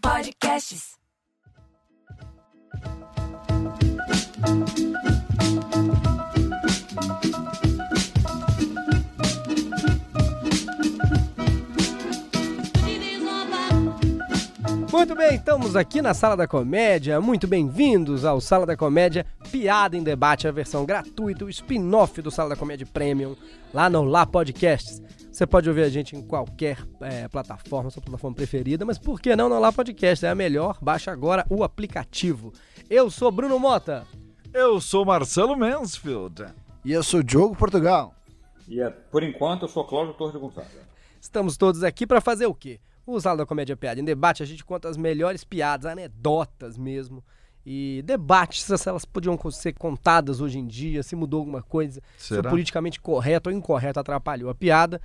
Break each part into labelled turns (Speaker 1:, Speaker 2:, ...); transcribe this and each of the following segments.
Speaker 1: Podcasts.
Speaker 2: Muito bem, estamos aqui na Sala da Comédia. Muito bem-vindos ao Sala da Comédia Piada em Debate, a versão gratuita, o spin-off do Sala da Comédia Premium, lá no Lá Podcasts. Você pode ouvir a gente em qualquer é, plataforma, sua plataforma preferida, mas por que não no Lá Podcast? É a melhor. Baixa agora o aplicativo. Eu sou Bruno Mota.
Speaker 3: Eu sou Marcelo Mansfield.
Speaker 4: E eu sou Diogo Portugal.
Speaker 5: E é, por enquanto eu sou Cláudio Torres de Gonçalves.
Speaker 2: Estamos todos aqui para fazer o quê? O Sala da Comédia Piada em Debate, a gente conta as melhores piadas, anedotas mesmo. E debates se elas podiam ser contadas hoje em dia, se mudou alguma coisa, se
Speaker 3: Será?
Speaker 2: o politicamente correto ou incorreto atrapalhou a piada.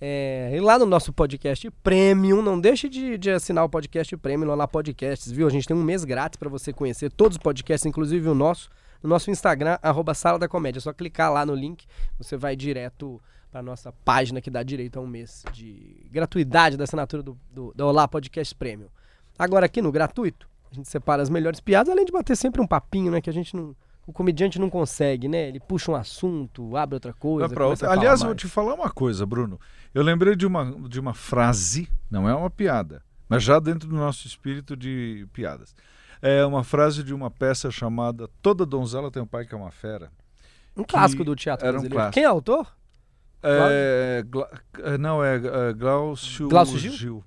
Speaker 2: É, e lá no nosso podcast Premium, não deixe de, de assinar o podcast Premium lá na Podcasts, viu? A gente tem um mês grátis para você conhecer todos os podcasts, inclusive o nosso, no nosso Instagram, arroba Sala da Comédia. É só clicar lá no link, você vai direto para nossa página que dá direito a um mês de gratuidade da assinatura do, do, do Olá Podcast Premium. Agora aqui no gratuito, a gente separa as melhores piadas, além de bater sempre um papinho, né? Que a gente não. O comediante não consegue, né? Ele puxa um assunto, abre outra coisa.
Speaker 3: Pra outra. Aliás, vou te falar uma coisa, Bruno. Eu lembrei de uma, de uma frase, não é uma piada, mas já dentro do nosso espírito de piadas. É uma frase de uma peça chamada Toda Donzela Tem um Pai que é uma Fera.
Speaker 2: Um clássico do teatro
Speaker 3: era um
Speaker 2: brasileiro.
Speaker 3: clássico.
Speaker 2: Quem é o autor?
Speaker 3: É, Gla- é, não, é, é Glaucio,
Speaker 2: Glaucio Gil?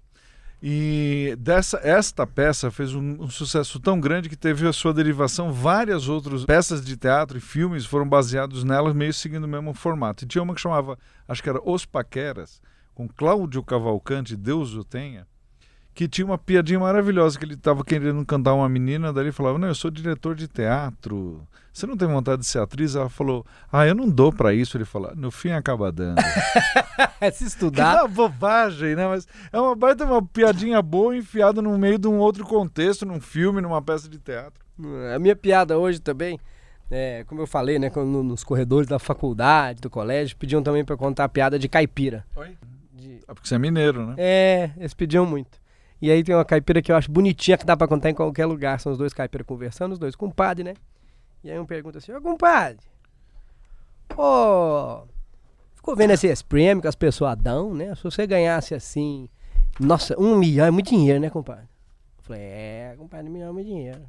Speaker 3: E dessa, esta peça fez um, um sucesso tão grande que teve a sua derivação. Várias outras peças de teatro e filmes foram baseados nela, meio seguindo o mesmo formato. E tinha uma que chamava, acho que era Os Paqueras, com Cláudio Cavalcante, Deus o tenha, que tinha uma piadinha maravilhosa, que ele estava querendo cantar uma menina, daí ele falava, não, eu sou diretor de teatro, você não tem vontade de ser atriz? Ela falou, ah, eu não dou pra isso. Ele falou, no fim acaba dando.
Speaker 2: É se
Speaker 3: Que
Speaker 2: estudar.
Speaker 3: uma bobagem, né? Mas é uma baita uma piadinha boa enfiada no meio de um outro contexto, num filme, numa peça de teatro.
Speaker 2: A minha piada hoje também, é, como eu falei, né? quando nos corredores da faculdade, do colégio, pediam também pra eu contar a piada de caipira.
Speaker 3: Oi?
Speaker 2: De-
Speaker 3: Ah, porque você é mineiro, né?
Speaker 2: É, eles pediam muito. E aí tem uma caipira que eu acho bonitinha que dá pra contar em qualquer lugar. São os dois caipiras conversando, os dois compadre, né? E aí um pergunta assim, ô compadre, ô, ficou vendo esses prêmios que as pessoas dão, né? Se você ganhasse assim, nossa, um milhão é muito dinheiro, né, compadre? Eu falei, é, compadre, um milhão é muito dinheiro.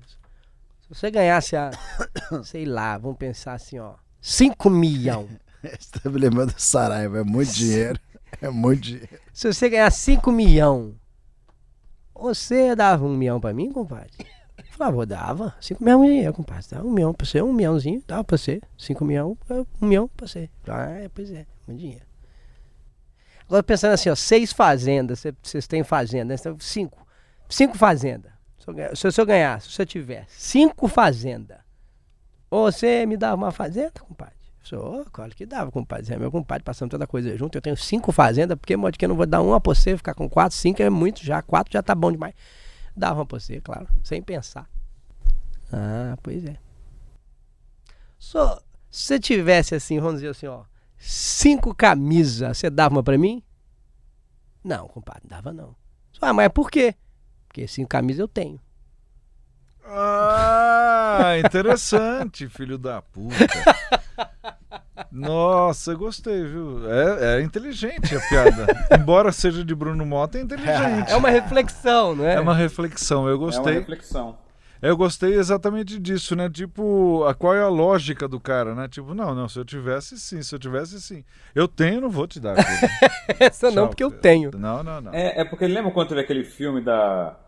Speaker 2: Se você ganhasse a, sei lá, vamos pensar assim, ó, cinco milhão.
Speaker 4: Você tá do Saraiva, é muito dinheiro. É muito dinheiro.
Speaker 2: Se você ganhar 5 milhão, você dava um milhão pra mim, compadre? Eu falava, "Vou, dava. 5 milhões de dinheiro, compadre. Dava um milhão pra você, um milhãozinho, dava pra você. 5 milhões, é, um milhão pra você. Ah, é, pois é, muito dinheiro. Agora pensando assim, ó, seis fazendas, cê- vocês têm fazenda, né? Tem cinco. Cinco fazendas. Se eu, se eu- eu ganhar, se você tiver cinco fazendas, você me dava uma fazenda, compadre? "Ô, claro que dava, compadre. Você é meu compadre, passando toda coisa junto. Eu tenho cinco fazendas, porque modo que eu não vou dar uma pra você, ficar com quatro, cinco é muito já. Quatro já tá bom demais. Dava uma pra você, claro, sem pensar. Ah, pois é. Só, se você tivesse assim, vamos dizer assim, ó, cinco camisas, você dava uma pra mim? Não, compadre, dava não. Ah, mas por quê? Porque cinco camisas eu tenho.
Speaker 3: Ah, interessante, filho da puta. Nossa, gostei, viu? É, é inteligente a piada. Embora seja de Bruno Mota, é inteligente.
Speaker 2: É uma reflexão, não é?
Speaker 3: É uma reflexão, eu
Speaker 5: É uma
Speaker 3: gostei.
Speaker 5: reflexão.
Speaker 3: Eu gostei exatamente disso, né? Tipo, a, qual é a lógica do cara, né? Tipo, não, não, se eu tivesse sim, se eu tivesse sim. Eu tenho, não vou te dar.
Speaker 2: Essa não,
Speaker 3: Tchau,
Speaker 2: porque eu
Speaker 3: Pedro.
Speaker 2: tenho.
Speaker 3: Não, não, não.
Speaker 5: É, é porque lembra quando teve aquele filme da.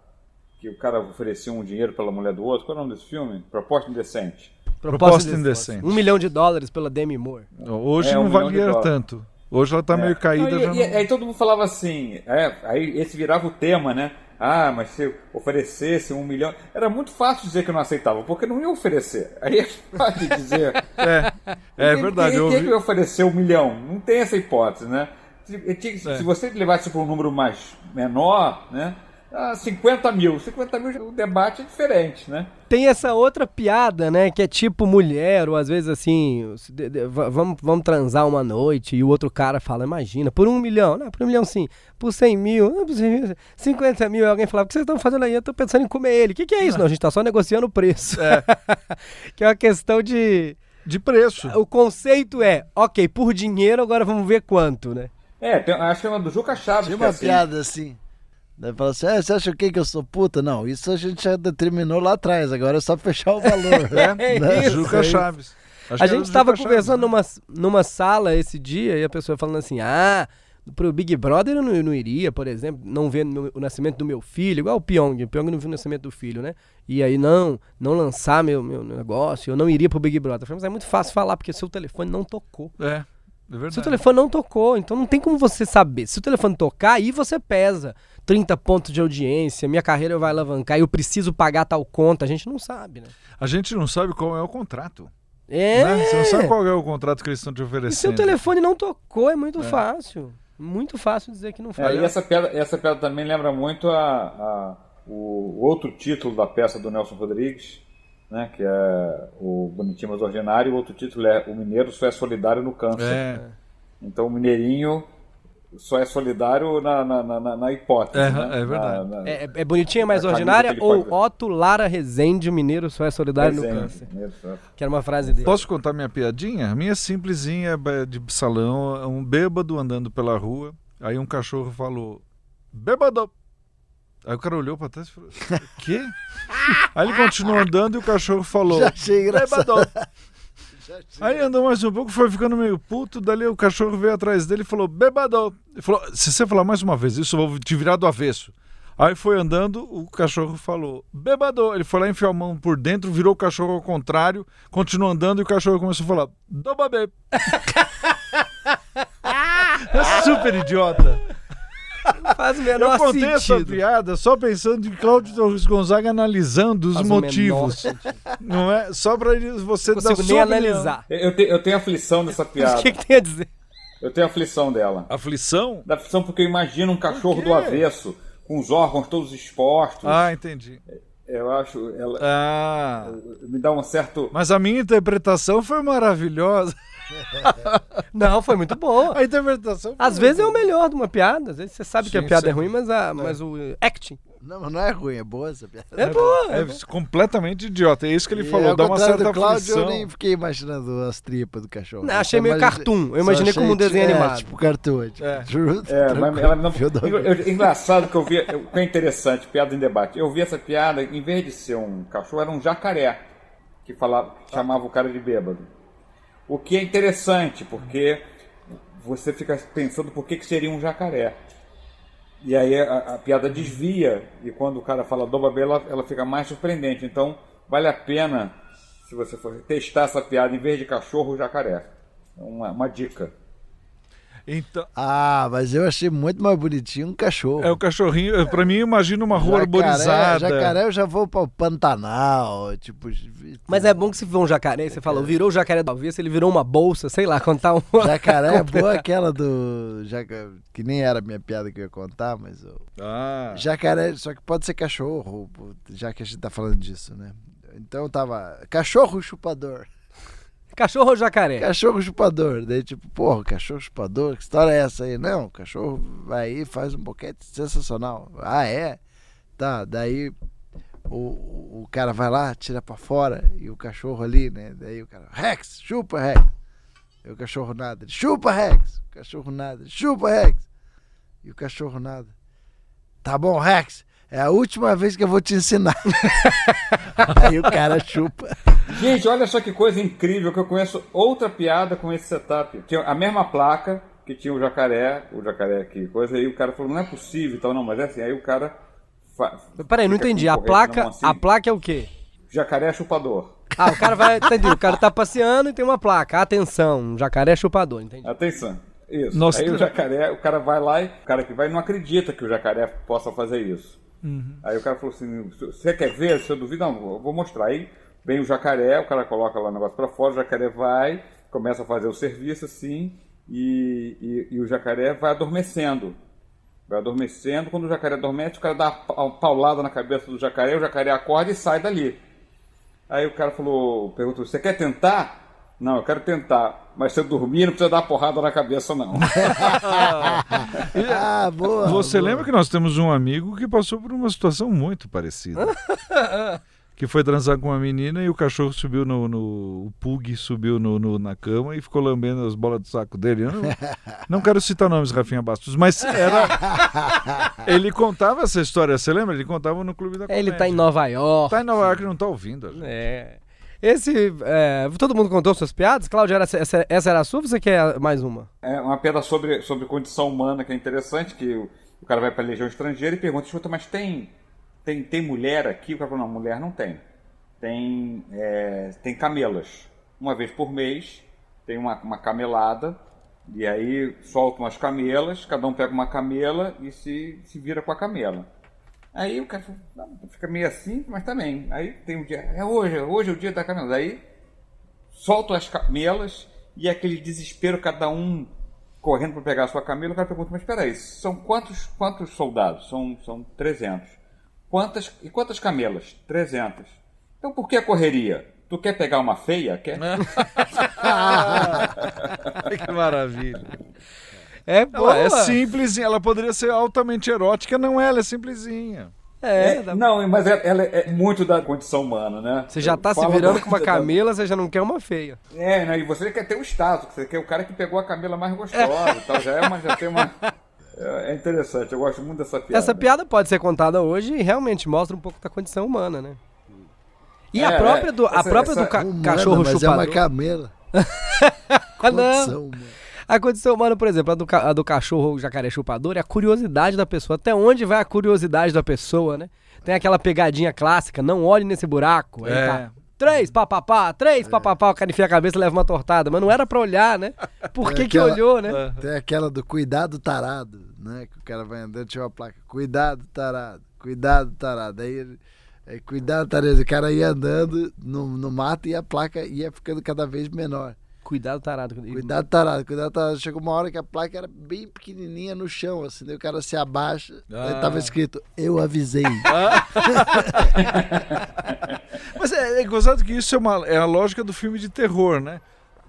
Speaker 5: que o cara oferecia um dinheiro pela mulher do outro? Qual é o nome desse filme? Proposta Indecente.
Speaker 3: Proposta indecente.
Speaker 2: Um milhão de dólares pela Demi Moore.
Speaker 3: Hoje
Speaker 5: É, um
Speaker 3: não
Speaker 5: de
Speaker 3: valia tanto. Hoje ela tá meio caída
Speaker 5: Não, e,
Speaker 3: já.
Speaker 5: e-
Speaker 3: não-
Speaker 5: aí todo mundo falava assim, é, aí esse virava o tema, né? Ah, mas se oferecesse um milhão. Era muito fácil dizer que eu não aceitava, porque não ia oferecer. Aí é fácil dizer.
Speaker 3: É, é
Speaker 5: Quem-
Speaker 3: verdade.
Speaker 5: Quem,
Speaker 3: Eu
Speaker 5: quem
Speaker 3: ouvi...
Speaker 5: que vai oferecer um milhão? Não tem essa hipótese, né? Se,
Speaker 3: É.
Speaker 5: se você levasse para um número mais menor, né? Ah, 50 mil. 50 mil, o debate é diferente, né?
Speaker 2: Tem essa outra piada, né? Que é tipo mulher, ou às vezes assim, vamos, vamos transar uma noite, e o outro cara fala, imagina, por um milhão, não, por um milhão sim, por 100 mil, não, por 100 mil, 50 mil, e alguém fala, o que vocês estão fazendo aí? Eu tô pensando em comer ele. O que, que é isso? Não, a gente tá só negociando o preço. que é uma questão de.
Speaker 3: De preço.
Speaker 2: O conceito é, ok, por dinheiro, agora vamos ver quanto, né?
Speaker 5: É, tem, acho que é uma do Juca Chaves.
Speaker 4: Tinha
Speaker 5: que é
Speaker 4: uma
Speaker 5: assim.
Speaker 4: piada assim. Daí fala assim: ah, você acha o quê que eu sou puta? Não, isso a gente já determinou lá atrás, agora é só fechar o valor.
Speaker 2: É
Speaker 4: Né?
Speaker 2: isso.
Speaker 3: Juca Chaves. Acho
Speaker 2: A
Speaker 3: era
Speaker 2: gente estava conversando
Speaker 3: Chaves, né?
Speaker 2: numa, numa sala esse dia e a pessoa falando assim: ah, pro Big Brother eu não, eu não iria, por exemplo, não ver no- o nascimento do meu filho, igual o Pyong. O Pyong não viu o nascimento do filho, né? E aí, não, não lançar meu, meu negócio, eu não iria pro Big Brother. Eu falei, mas é muito fácil falar, porque seu telefone não tocou.
Speaker 3: É, é verdade.
Speaker 2: Seu telefone não tocou, então não tem como você saber. Se o telefone tocar, aí você pesa. 30 pontos de audiência, minha carreira vai alavancar, eu preciso pagar tal conta, a gente não sabe, né?
Speaker 3: A gente não sabe qual é o contrato.
Speaker 2: É.
Speaker 3: né? Você não sabe qual é o contrato que eles estão te
Speaker 2: E seu
Speaker 3: oferecendo.
Speaker 2: telefone não tocou, é muito fácil. Muito fácil dizer que não
Speaker 5: É,
Speaker 2: foi.
Speaker 5: e essa piada, essa piada também lembra muito a, a- o outro título da peça do Nelson Rodrigues, né, que é o Bonitinho Mas Ordinário, o outro título é O Mineiro Só é Solidário no Câncer.
Speaker 3: É,
Speaker 5: Então o Mineirinho só é solidário na, na, na- na- hipótese.
Speaker 3: É,
Speaker 5: né?
Speaker 3: é verdade.
Speaker 5: Na- na-
Speaker 2: É, é bonitinha, mais
Speaker 5: A camisa
Speaker 2: ordinária? Ou
Speaker 5: pode-
Speaker 2: Otto Lara Rezende, o mineiro só é solidário no
Speaker 5: desenho.
Speaker 2: câncer?
Speaker 5: Mineiro só-
Speaker 2: Que era uma frase dele.
Speaker 3: Posso contar minha piadinha? A Minha simplesinha ba- de salão, é um bêbado andando pela rua, aí um cachorro falou, bêbado! Aí o cara olhou pra trás e falou, quê? Aí ele continuou andando e o cachorro falou,
Speaker 4: Já achei engraçado.
Speaker 3: bêbado! Aí andou mais um pouco, foi ficando meio puto, dali o cachorro veio atrás dele e falou, bêbado! Ele falou, se você falar mais uma vez isso, eu vou te virar do avesso. Aí foi andando, o cachorro falou, bêbado! Ele foi lá, enfiou a mão por dentro, virou o cachorro ao contrário, continuou andando e o cachorro começou a falar, dobabê! É super idiota.
Speaker 2: Faz o
Speaker 3: Eu
Speaker 2: menor
Speaker 3: contei essa
Speaker 2: sentido.
Speaker 3: piada só pensando em Cláudio Torres Gonzaga analisando os
Speaker 2: Faz o menor
Speaker 3: motivos. Não é? Só pra você
Speaker 2: Não
Speaker 3: dar sua
Speaker 2: nem analisar.
Speaker 5: Eu, te- eu tenho aflição dessa
Speaker 2: O
Speaker 5: piada.
Speaker 2: que, que tem a dizer?
Speaker 5: Eu tenho aflição dela.
Speaker 3: Aflição?
Speaker 5: Da aflição porque eu imagino um cachorro do avesso, com os órgãos todos expostos.
Speaker 3: Ah, entendi.
Speaker 5: Eu acho. Ela,
Speaker 3: Ah.
Speaker 5: me dá um certo.
Speaker 3: Mas a minha interpretação foi maravilhosa.
Speaker 2: Não, foi muito boa.
Speaker 3: A interpretação foi
Speaker 2: Às vezes é o melhor de uma piada. Às vezes você sabe que a
Speaker 3: Sim,
Speaker 2: piada é
Speaker 3: sim.
Speaker 2: ruim, mas, a, mas o acting
Speaker 4: Não, mas não é ruim, é boa essa piada.
Speaker 2: é boa.
Speaker 3: É completamente idiota. É isso que ele
Speaker 4: E
Speaker 3: falou. Dá uma certa
Speaker 4: Cláudio,
Speaker 3: aflição.
Speaker 4: eu nem fiquei imaginando as tripas do cachorro.
Speaker 2: Não, achei meio cartoon. Eu imaginei como um desenho
Speaker 4: é,
Speaker 2: animado.
Speaker 4: Tipo cartoon. Tipo,
Speaker 5: É. É, mas ela não. Eu- eu- engraçado que eu vi. O que é interessante, piada em debate. Eu vi essa piada, em vez de ser um cachorro, era um jacaré que falava, que chamava o cara de bêbado. O que é interessante, porque você fica pensando por que, que seria um jacaré. E aí a, a piada desvia, e quando o cara fala dobabê, ela, ela fica mais surpreendente. Então, vale a pena, se você for testar essa piada, em vez de cachorro, jacaré. É Uma, uma dica.
Speaker 3: Então,
Speaker 4: Ah, mas eu achei muito mais bonitinho um cachorro.
Speaker 3: é o cachorrinho. Pra mim, imagina uma rua
Speaker 4: Jacaré-
Speaker 3: arborizada.
Speaker 4: Jacaré eu já vou para o Pantanal, tipo...
Speaker 2: Mas é bom que se for um jacaré, você falou, virou o jacaré do avesso, ele virou uma bolsa, sei lá, contar uma.
Speaker 4: Jacaré é boa aquela do... Jaca... Que nem era a minha piada que eu ia contar, mas... eu-
Speaker 3: Ah.
Speaker 4: Jacaré, só que pode ser cachorro, já que a gente tá falando disso, né? Então tava cachorro chupador.
Speaker 2: Cachorro ou jacaré?
Speaker 4: Cachorro chupador. Daí, tipo, porra, cachorro chupador, que história é essa aí? Não, o cachorro vai aí faz um boquete sensacional. Ah, é? Tá, daí o, o cara vai lá, tira pra fora, e o cachorro ali, né? Daí o cara, Rex, chupa, Rex. E o cachorro nada, ele, chupa, Rex. O cachorro nada, ele, chupa, Rex. E o cachorro nada. Tá bom, Rex, é a última vez que eu vou te ensinar. aí o cara chupa.
Speaker 5: Gente, olha só que coisa incrível que eu conheço outra piada com esse setup. Tinha a mesma placa que tinha o jacaré, o jacaré aqui, coisa, aí o cara falou, não é possível e tal, não, mas é assim, aí o cara. Fa...
Speaker 2: Peraí, não entendi. A placa,
Speaker 5: mão assim,
Speaker 2: a placa é o quê?
Speaker 5: Jacaré chupador.
Speaker 2: Ah, o cara vai. Entendi. O cara tá passeando e tem uma placa. Atenção, um jacaré chupador, entendi.
Speaker 5: Atenção. Isso.
Speaker 3: Nossa,
Speaker 5: aí
Speaker 3: que-
Speaker 5: o jacaré, o cara vai lá e o cara que vai não acredita que o jacaré possa fazer isso.
Speaker 3: Uhum.
Speaker 5: Aí o cara falou assim: você quer ver? Se eu duvido, não, eu vou mostrar. Aí vem o jacaré, o cara coloca lá o negócio pra fora, o jacaré vai, começa a fazer o serviço assim, e, e, e o jacaré vai adormecendo. Vai adormecendo, quando o jacaré adormece, o cara dá uma paulada na cabeça do jacaré, o jacaré acorda e sai dali. Aí o cara falou, perguntou, você quer tentar? Não, eu quero tentar. Mas se eu dormir, não precisa dar porrada na cabeça, não.
Speaker 4: ah, boa.
Speaker 3: Você
Speaker 4: boa.
Speaker 3: lembra que nós temos um amigo que passou por uma situação muito parecida? que foi transar com uma menina e o cachorro subiu no. no o Pug subiu no, no, na cama e ficou lambendo as bolas do saco dele. Eu não, não quero citar nomes, Rafinha Bastos, mas era. Ele contava essa história, você lembra? Ele contava no Clube da Comédia.
Speaker 2: Ele tá em Nova York.
Speaker 3: Tá em Nova York e não tá ouvindo.
Speaker 2: É. Esse. É, todo mundo contou suas piadas? Cláudia, era, essa, essa era a sua ou você quer mais uma?
Speaker 5: É uma piada sobre, sobre condição humana que é interessante, que o, o cara vai pra legião estrangeira e pergunta, escuta, mas tem, tem, tem mulher aqui? O cara falou, não, mulher não tem. Tem, é, tem camelas. Uma vez por mês tem uma, uma camelada, e aí soltam as camelas, cada um pega uma camela e se, se vira com a camela. Aí o cara fica meio assim, mas também. Aí tem um dia, é hoje, hoje é o dia da camela. Aí soltam as camelas e aquele desespero, cada um correndo para pegar a sua camela. O cara pergunta, mas espera aí, são quantos, quantos soldados? São, são 300. Quantas, e quantas camelas? 300. Então por que a correria? Tu quer pegar uma feia? Quer?
Speaker 3: que maravilha.
Speaker 2: É boa.
Speaker 3: Ela é simples, ela poderia ser altamente erótica, não é, ela é simplesinha.
Speaker 5: É, é não, mas ela, ela, é muito da condição humana, né?
Speaker 2: Você já tá se virando com uma camela, você já não quer uma feia.
Speaker 5: É, né? E você quer ter o status, você quer o cara que pegou a camela mais gostosa e tal. Já é uma, já tem uma. É interessante, eu gosto muito dessa piada.
Speaker 2: Essa piada pode ser contada hoje e realmente mostra um pouco da condição humana, né? E é, a própria do, a própria essa, do ca humana, cachorro
Speaker 4: mas
Speaker 2: chupador.
Speaker 4: é uma camela.
Speaker 2: condição humana. A condição humana, por exemplo, a do, a do cachorro jacaré chupador é a curiosidade da pessoa. Até onde vai a curiosidade da pessoa, né? Tem aquela pegadinha clássica, não olhe nesse buraco. Aí
Speaker 3: É.
Speaker 2: tá, três papapá, três papapá, o cara enfia a cabeça e leva uma tortada. Mas não era pra olhar, né? Por
Speaker 4: É
Speaker 2: que que
Speaker 4: aquela-
Speaker 2: olhou, né?
Speaker 4: Tem aquela do cuidado tarado, né? Que o cara vai andando, tinha uma placa, cuidado tarado, cuidado tarado. Aí ele, é, cuidado tarado, o cara ia andando no, no mato e a placa ia ficando cada vez menor.
Speaker 2: Cuidado, tarado.
Speaker 4: Cuidado tarado, cuidado tarado. Chegou uma hora que a placa era bem pequenininha no chão, assim, daí o cara se abaixa, aí
Speaker 3: Ah.
Speaker 4: tava escrito, eu avisei.
Speaker 3: Mas é, é gozado que isso é, uma, é a lógica do filme de terror, né?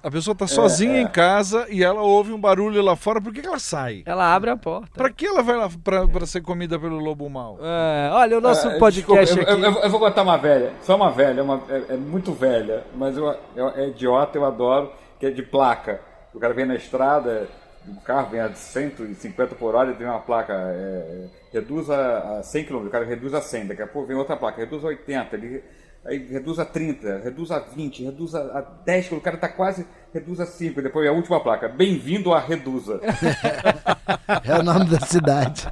Speaker 3: A pessoa tá sozinha
Speaker 5: é.
Speaker 3: em casa e ela ouve um barulho lá fora, por que, que ela sai?
Speaker 2: Ela abre a porta.
Speaker 3: Pra que ela vai lá pra, pra ser comida pelo lobo mau?
Speaker 2: É, olha, o nosso
Speaker 5: Ah,
Speaker 2: podcast
Speaker 5: desculpa, eu-
Speaker 2: aqui.
Speaker 5: Eu, eu- eu vou contar uma velha, só uma velha, uma- é, é muito velha, mas eu, eu- é idiota, eu adoro, que é de placa. O cara vem na estrada, o carro vem a 150 por hora e tem uma placa, é, reduz a, a 100 km, o cara reduz a 100, daqui a pouco vem outra placa, reduz a 80, ele, aí reduz a 30, reduz a 20, reduz a, a 10 km, o cara tá quase, reduz a 5, depois a última placa, bem-vindo a Reduza.
Speaker 4: É o nome da cidade.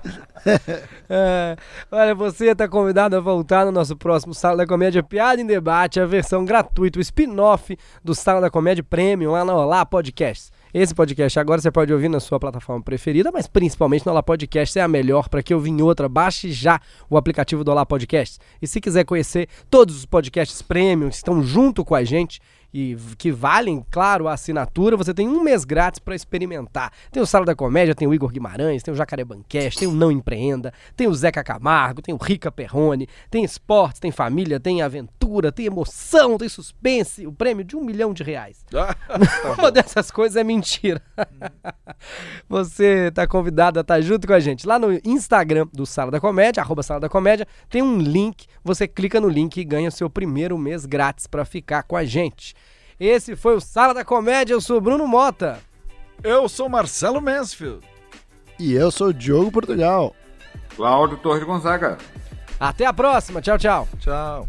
Speaker 2: É, olha, você está convidado a voltar no nosso próximo Sala da Comédia Piada em Debate, a versão gratuita, o spin-off do Sala da Comédia Premium lá no Olá Podcasts. Esse podcast agora você pode ouvir na sua plataforma preferida, mas principalmente no Olá Podcasts é a melhor para que ouvir em outra. Baixe já o aplicativo do Olá Podcasts. E se quiser conhecer todos os podcasts premium que estão junto com a gente e que valem, claro, a assinatura, você tem um mês grátis para experimentar. Tem o Sala da Comédia, tem o Igor Guimarães, tem o Jacaré Banquete, tem o Não Empreenda, tem o Zeca Camargo, tem o Rica Perrone, tem esportes, tem família, tem aventura, tem emoção, tem suspense, o prêmio de um milhão de reais.
Speaker 3: Ah,
Speaker 2: Uma dessas coisas é mentira. Você tá convidado a estar junto com a gente. Lá no Instagram do Sala da Comédia, arroba Sala da Comédia, tem um link. Você clica no link e ganha seu primeiro mês grátis para ficar com a gente. Esse foi o Sala da Comédia. Eu sou o Bruno Mota.
Speaker 3: Eu sou Marcelo Mansfield.
Speaker 4: E eu sou o Diogo Portugal.
Speaker 5: Cláudio Torres Gonzaga.
Speaker 2: Até a próxima. Tchau, tchau.
Speaker 3: Tchau.